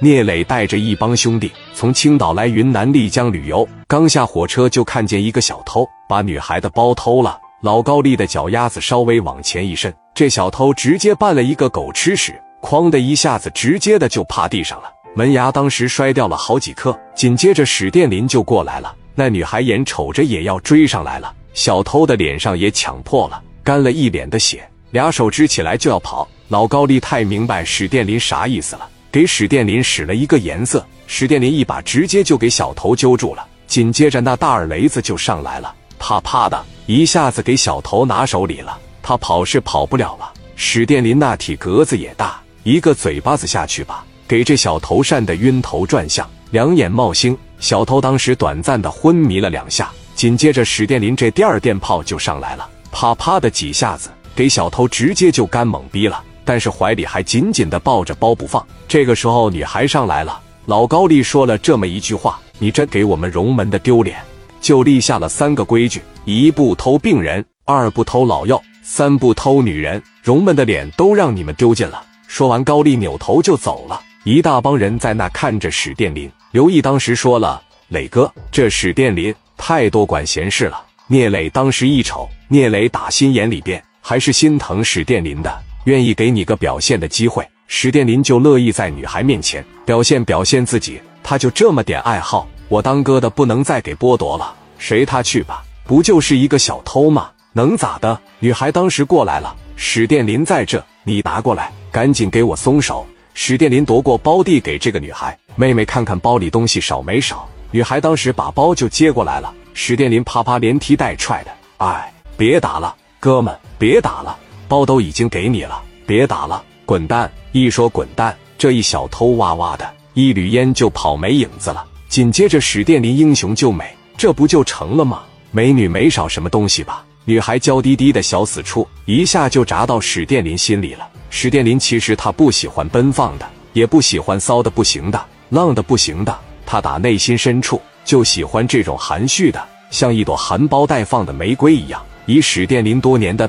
聂磊带着一帮兄弟从青岛来云南丽江旅游，刚下火车就看见一个小偷把女孩的包偷了。老高丽的脚丫子稍微往前一伸，这小偷直接扮了一个狗吃屎，哐的一下子直接的就趴地上了，门牙当时摔掉了好几颗。紧接着史殿林就过来了，那女孩眼瞅着也要追上来了，小偷的脸上也抢破了，干了一脸的血，俩手支起来就要跑。老高丽太明白史殿林啥意思了。给史殿林使了一个颜色，史殿林一把直接就给小头揪住了，紧接着那大耳雷子就上来了，啪啪的一下子给小头拿手里了，他跑是跑不了了。史殿林那体格子也大，一个嘴巴子下去吧，给这小头扇的晕头转向，两眼冒星，小头当时短暂的昏迷了两下，紧接着史殿林这第二电炮就上来了，啪啪的几下子给小头直接就干懵逼了。但是怀里还紧紧的抱着包不放。这个时候女孩上来了，老高丽说了这么一句话：“你真给我们荣门的丢脸。”就立下了三个规矩：一不偷病人，二不偷老药，三不偷女人。荣门的脸都让你们丢尽了。说完，高丽扭头就走了。一大帮人在那看着史殿林。刘毅当时说了：“磊哥，这史殿林太多管闲事了。”聂磊当时一瞅，聂磊打心眼里边还是心疼史殿林的。愿意给你个表现的机会，史殿林就乐意在女孩面前表现表现自己。他就这么点爱好，我当哥的不能再给剥夺了，随他去吧。不就是一个小偷吗？能咋的？女孩当时过来了，史殿林在这，你拿过来，赶紧给我松手。史殿林夺过包递给这个女孩，妹妹看看包里东西少没少。女孩当时把包就接过来了，史殿林啪啪连踢带踹的，哎，别打了，哥们，别打了。包都已经给你了，别打了，滚蛋！一说滚蛋，这一小偷哇哇的一缕烟就跑没影子了。紧接着史殿林英雄救美，这不就成了吗？美女没少什么东西吧？女孩娇滴滴的小死处，一下就扎到史殿林心里了。史殿林其实他不喜欢奔放的，也不喜欢骚的不行的、浪的不行的，他打内心深处就喜欢这种含蓄的，像一朵含苞待放的玫瑰一样。以史殿林多年的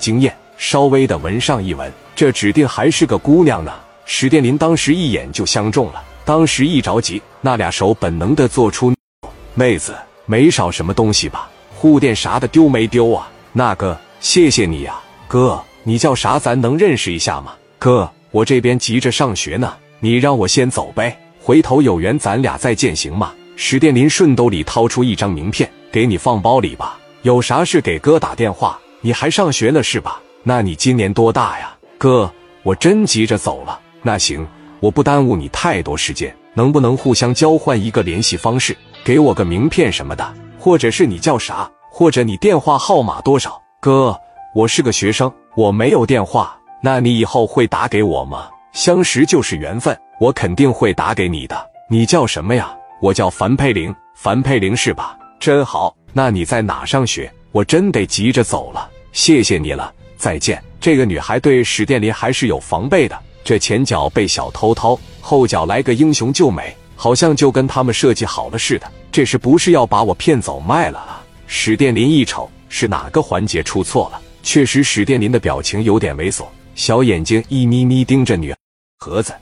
经验。稍微的闻上一闻，这指定还是个姑娘呢。史殿林当时一眼就相中了，当时一着急，那俩手本能的做出。妹子没少什么东西吧？护垫啥的丢没丢啊？那个，谢谢你呀，哥，你叫啥？咱能认识一下吗？哥，我这边急着上学呢，你让我先走呗，回头有缘咱俩再见，行吗？史殿林顺兜里掏出一张名片，给你放包里吧。有啥事给哥打电话。你还上学呢是吧？那你今年多大呀，哥？我真急着走了。那行，我不耽误你太多时间，能不能互相交换一个联系方式，给我个名片什么的，或者是你叫啥，或者你电话号码多少？哥，我是个学生，我没有电话。那你以后会打给我吗？相识就是缘分，我肯定会打给你的。你叫什么呀？我叫樊佩玲，樊佩玲是吧？真好。那你在哪上学？我真得急着走了，谢谢你了。再见。这个女孩对史殿林还是有防备的。这前脚被小偷偷，后脚来个英雄救美，好像就跟他们设计好了似的。这是不是要把我骗走卖了啊？史殿林一瞅，是哪个环节出错了？确实，史殿林的表情有点猥琐，小眼睛一眯眯盯着女盒子。